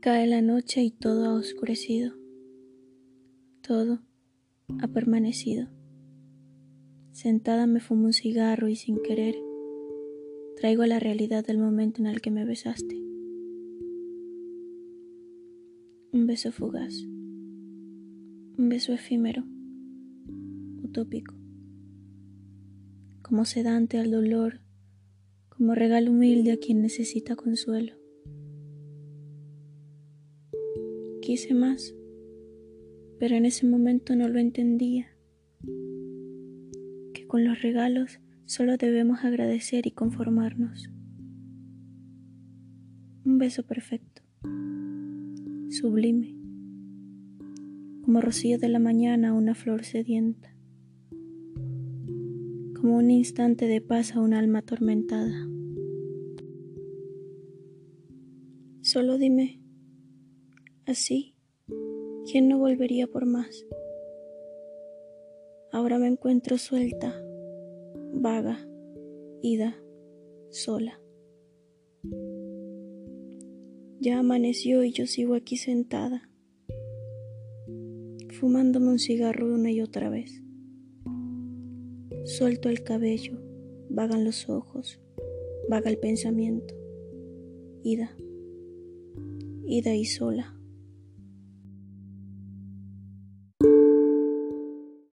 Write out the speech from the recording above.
Cae la noche y todo ha oscurecido. Todo ha permanecido. Sentada me fumo un cigarro y sin querer traigo la realidad del momento en el que me besaste. Un beso fugaz. Un beso efímero. Utópico. Como sedante al dolor. Como regalo humilde a quien necesita consuelo. Quise más, pero en ese momento no lo entendía. Que con los regalos solo debemos agradecer y conformarnos. Un beso perfecto, sublime, como rocío de la mañana a una flor sedienta, como un instante de paz a un alma atormentada. Solo dime, Así, ¿quién no volvería por más? Ahora me encuentro suelta, vaga, ida, sola. Ya amaneció y yo sigo aquí sentada, fumándome un cigarro una y otra vez. Suelto el cabello, vagan los ojos, vaga el pensamiento. Ida, ida y sola.